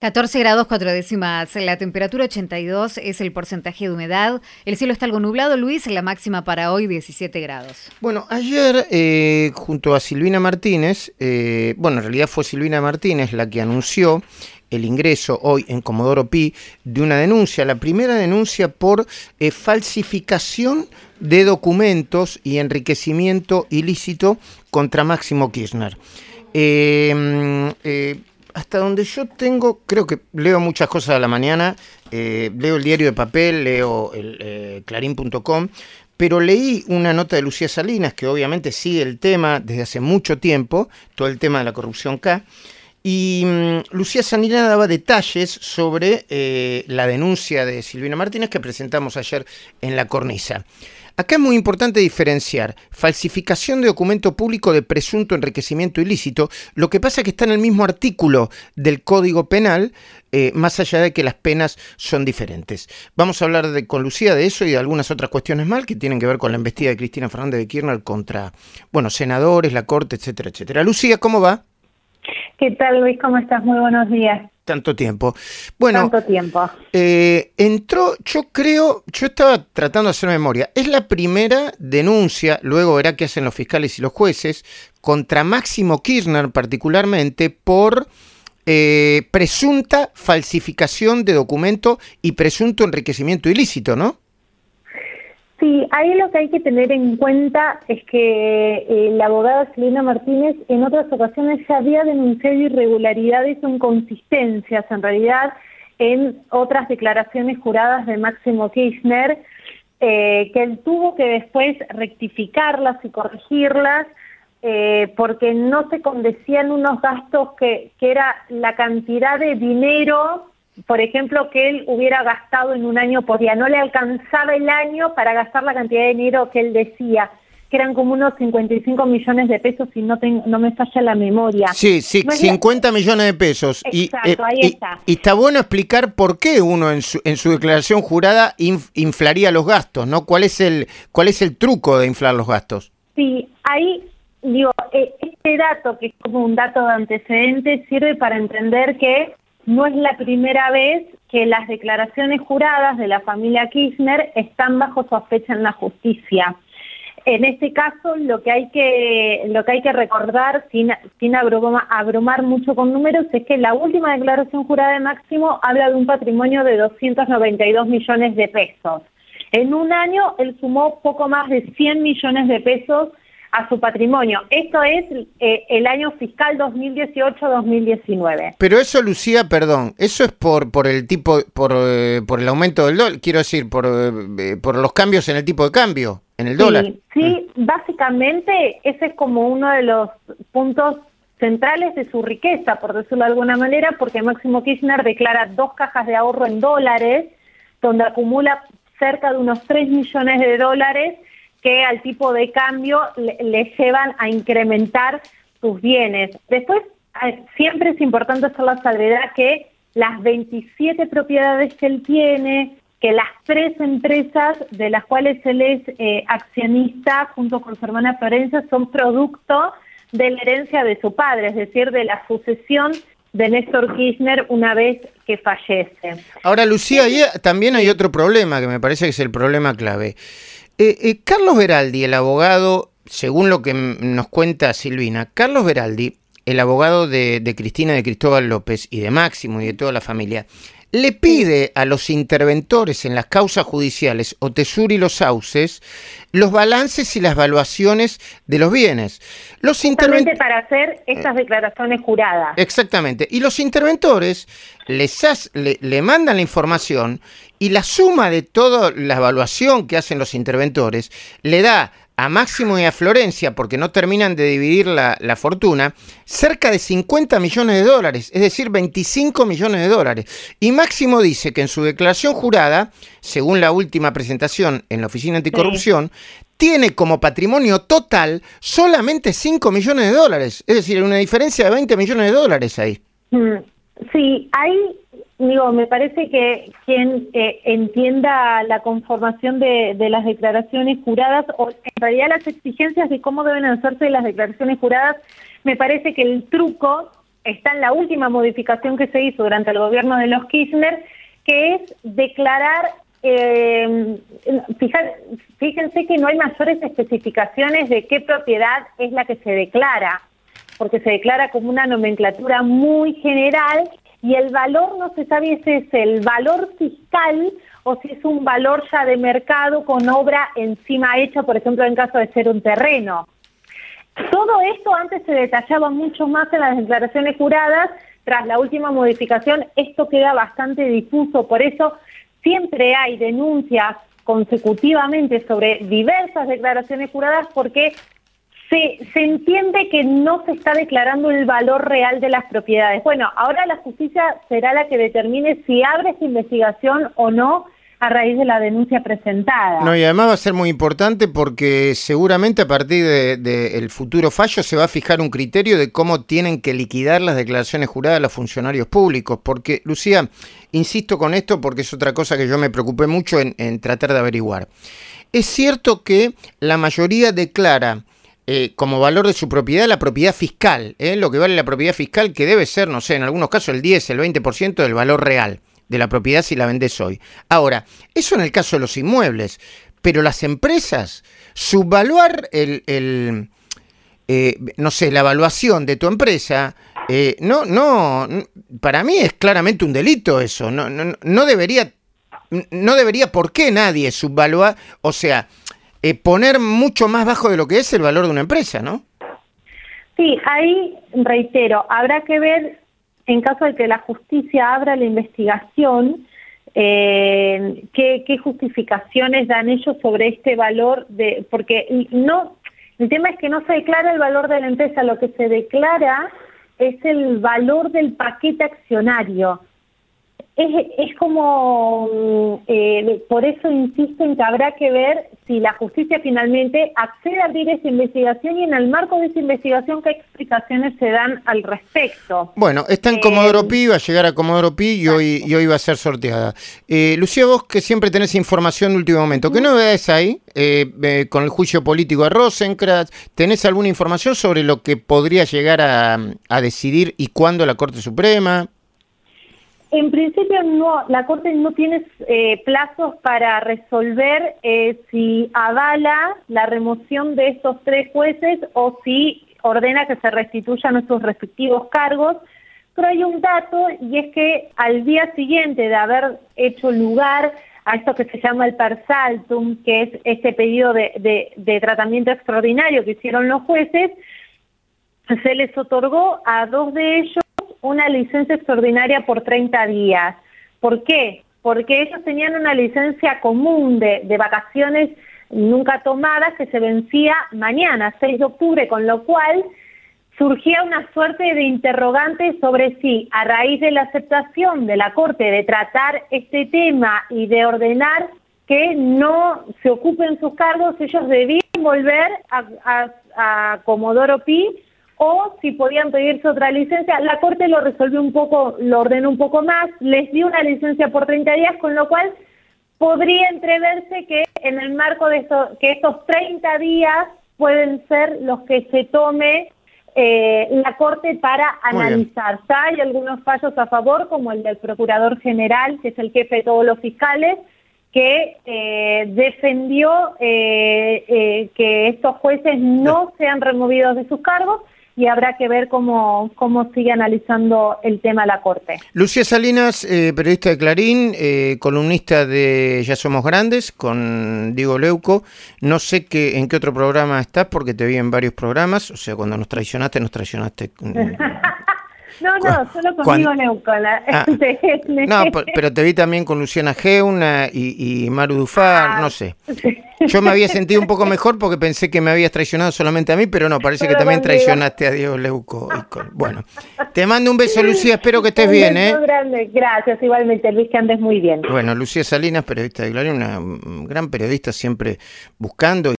14 grados 4 décimas, la temperatura 82 es el porcentaje de humedad, el cielo está algo nublado, Luis, la máxima para hoy 17 grados. Bueno, ayer eh, junto a Silvina Martínez, eh, bueno, en realidad fue Silvina Martínez la que anunció el ingreso hoy en Comodoro Pi de una denuncia, la primera denuncia por eh, falsificación de documentos y enriquecimiento ilícito contra Máximo Kirchner. Eh, hasta donde yo tengo, creo que leo muchas cosas a la mañana, eh, leo el diario de papel, leo el eh, clarín.com, pero leí una nota de Lucía Salinas, que obviamente sigue el tema desde hace mucho tiempo, todo el tema de la corrupción K, y mm, Lucía Salinas daba detalles sobre eh, la denuncia de Silvina Martínez que presentamos ayer en la cornisa. Acá es muy importante diferenciar falsificación de documento público de presunto enriquecimiento ilícito. Lo que pasa es que está en el mismo artículo del Código Penal, eh, más allá de que las penas son diferentes. Vamos a hablar con Lucía de eso y de algunas otras cuestiones mal que tienen que ver con la embestida de Cristina Fernández de Kirchner contra, bueno, senadores, la Corte, etcétera, etcétera. Lucía, ¿cómo va? ¿Qué tal, Luis? ¿Cómo estás? Muy buenos días tanto tiempo. Bueno, tanto tiempo. Eh, entró, yo creo, yo estaba tratando de hacer memoria, es la primera denuncia, luego verá qué hacen los fiscales y los jueces, contra Máximo Kirchner particularmente por eh, presunta falsificación de documento y presunto enriquecimiento ilícito, ¿no? Sí, ahí lo que hay que tener en cuenta es que eh, la abogada Selena Martínez en otras ocasiones ya había denunciado irregularidades o inconsistencias en realidad en otras declaraciones juradas de Máximo Kirchner, eh, que él tuvo que después rectificarlas y corregirlas eh, porque no se condecían unos gastos que, que era la cantidad de dinero por ejemplo, que él hubiera gastado en un año por día. No le alcanzaba el año para gastar la cantidad de dinero que él decía que eran como unos 55 millones de pesos y no tengo, no me falla la memoria. Sí, sí, 50 millones de pesos. Exacto, y, eh, ahí está. Y, está bueno explicar por qué uno en su, en su declaración jurada inflaría los gastos, ¿no? ¿Cuál es el cuál es el truco de inflar los gastos? Sí, ahí digo, eh, este dato que es como un dato de antecedentes sirve para entender que no es la primera vez que las declaraciones juradas de la familia Kirchner están bajo sospecha en la justicia. En este caso, lo que hay que, lo que, hay que recordar, sin, sin abrumar, mucho con números, es que la última declaración jurada de Máximo habla de un patrimonio de 292 millones de pesos. En un año, él sumó poco más de 100 millones de pesos a su patrimonio. Esto es eh, el año fiscal 2018-2019. Pero eso, Lucía, perdón, eso es por por el tipo, por, eh, por el aumento del dólar, quiero decir, por, eh, por los cambios en el tipo de cambio, en el dólar. Sí, mm. básicamente ese es como uno de los puntos centrales de su riqueza, por decirlo de alguna manera, porque Máximo Kirchner declara dos cajas de ahorro en dólares, donde acumula cerca de unos 3 millones de dólares que al tipo de cambio le, llevan a incrementar sus bienes. Después, siempre es importante hacer la salvedad que las 27 propiedades que él tiene, que las tres empresas de las cuales él es eh, accionista junto con su hermana Florencia son producto de la herencia de su padre, es decir, de la sucesión de Néstor Kirchner una vez que fallece. Ahora, Lucía, también hay otro problema que me parece que es el problema clave. Eh, eh, Carlos Beraldi, el abogado, según lo que nos cuenta Silvina, Carlos Beraldi, el abogado de, Cristina de Cristóbal López y de Máximo y de toda la familia, le pide a los interventores en las causas judiciales Otesur y los sauces los balances y las evaluaciones de los bienes. Los para hacer estas declaraciones juradas. Exactamente. Y los interventores les le mandan la información y la suma de toda la evaluación que hacen los interventores le da a Máximo y a Florencia, porque no terminan de dividir la, fortuna, cerca de 50 millones de dólares, es decir, 25 millones de dólares. Y Máximo dice que en su declaración jurada, según la última presentación en la Oficina Anticorrupción, tiene como patrimonio total solamente 5 millones de dólares, es decir, una diferencia de 20 millones de dólares ahí. Sí, hay Digo, me parece que quien eh, entienda la conformación de, las declaraciones juradas o en realidad las exigencias de cómo deben hacerse las declaraciones juradas, me parece que el truco está en la última modificación que se hizo durante el gobierno de los Kirchner, que es declarar, eh, fíjense que no hay mayores especificaciones de qué propiedad es la que se declara, porque se declara como una nomenclatura muy general y el valor no se sabe si es el valor fiscal o si es un valor ya de mercado con obra encima hecha, por ejemplo, en caso de ser un terreno. Todo esto antes se detallaba mucho más en las declaraciones juradas, tras la última modificación esto queda bastante difuso, por eso siempre hay denuncias consecutivamente sobre diversas declaraciones juradas porque se, se, entiende que no se está declarando el valor real de las propiedades. Bueno, ahora la justicia será la que determine si abre esta investigación o no a raíz de la denuncia presentada. No, y además va a ser muy importante porque seguramente a partir del de, futuro fallo se va a fijar un criterio de cómo tienen que liquidar las declaraciones juradas los funcionarios públicos. Porque, Lucía, insisto con esto porque es otra cosa que yo me preocupé mucho en, tratar de averiguar. Es cierto que la mayoría declara eh, como valor de su propiedad la propiedad fiscal, ¿eh? lo que vale la propiedad fiscal, que debe ser, no sé, en algunos casos el 10, el 20% del valor real de la propiedad si la vendes hoy. Ahora, eso en el caso de los inmuebles, pero las empresas, subvaluar el, el eh, no sé, la evaluación de tu empresa, eh, no, no, para mí es claramente un delito eso, no, no, no debería, no debería, ¿por qué nadie subvaluar, o sea, eh, poner mucho más bajo de lo que es el valor de una empresa, ¿no? Sí, ahí reitero, habrá que ver en caso de que la justicia abra la investigación, eh, ¿qué, justificaciones dan ellos sobre este valor de, porque no, el tema es que no se declara el valor de la empresa, lo que se declara es el valor del paquete accionario es, como, eh, por eso insisto en que habrá que ver si la justicia finalmente accede a abrir esa investigación y en el marco de esa investigación qué explicaciones se dan al respecto. Bueno, está en eh, Comodoro Pi, va a llegar a Comodoro Pi y hoy, y hoy va a ser sorteada. Eh, Lucía, vos que siempre tenés información de último momento, ¿qué novedades hay eh, con el juicio político de Rosenkrantz? ¿Tenés alguna información sobre lo que podría llegar a, a decidir y cuándo la Corte Suprema? En principio, no, la Corte no tiene eh, plazos para resolver eh, si avala la remoción de estos tres jueces o si ordena que se restituyan nuestros respectivos cargos. Pero hay un dato y es que al día siguiente de haber hecho lugar a esto que se llama el persaltum, que es este pedido de, de tratamiento extraordinario que hicieron los jueces, se les otorgó a dos de ellos una licencia extraordinaria por 30 días. ¿Por qué? Porque ellos tenían una licencia común de, de vacaciones nunca tomadas que se vencía mañana, 6 de octubre, con lo cual surgía una suerte de interrogante sobre si a raíz de la aceptación de la Corte de tratar este tema y de ordenar que no se ocupen sus cargos, ellos debían volver a, a, a Comodoro Pi o si podían pedirse otra licencia. La Corte lo resolvió un poco, lo ordenó un poco más, les dio una licencia por 30 días, con lo cual podría entreverse que en el marco de esto, que estos 30 días pueden ser los que se tome eh, la Corte para analizar. hay algunos fallos a favor, como el del Procurador General, que es el jefe de todos los fiscales, que eh, defendió eh, que estos jueces no sean removidos de sus cargos y habrá que ver cómo, cómo sigue analizando el tema la Corte. Lucía Salinas, eh, periodista de Clarín, eh, columnista de Ya Somos Grandes con Diego Leuco. No sé qué, en qué otro programa estás porque te vi en varios programas, o sea, cuando nos traicionaste, nos traicionaste. No, no, solo conmigo Leuco. Ah. no, pero te vi también con Luciana Geuna y, y Maru Dufar, ah, no sé. Yo me había sentido un poco mejor porque pensé que me habías traicionado solamente a mí, pero no, parece que también traicionaste a Diego Leuco. Bueno, te mando un beso, Lucía, espero que estés bien, ¿eh? grande, gracias, igualmente, Luis, que andes muy bien. Bueno, Lucía Salinas, periodista de Gloria, una gran periodista siempre buscando.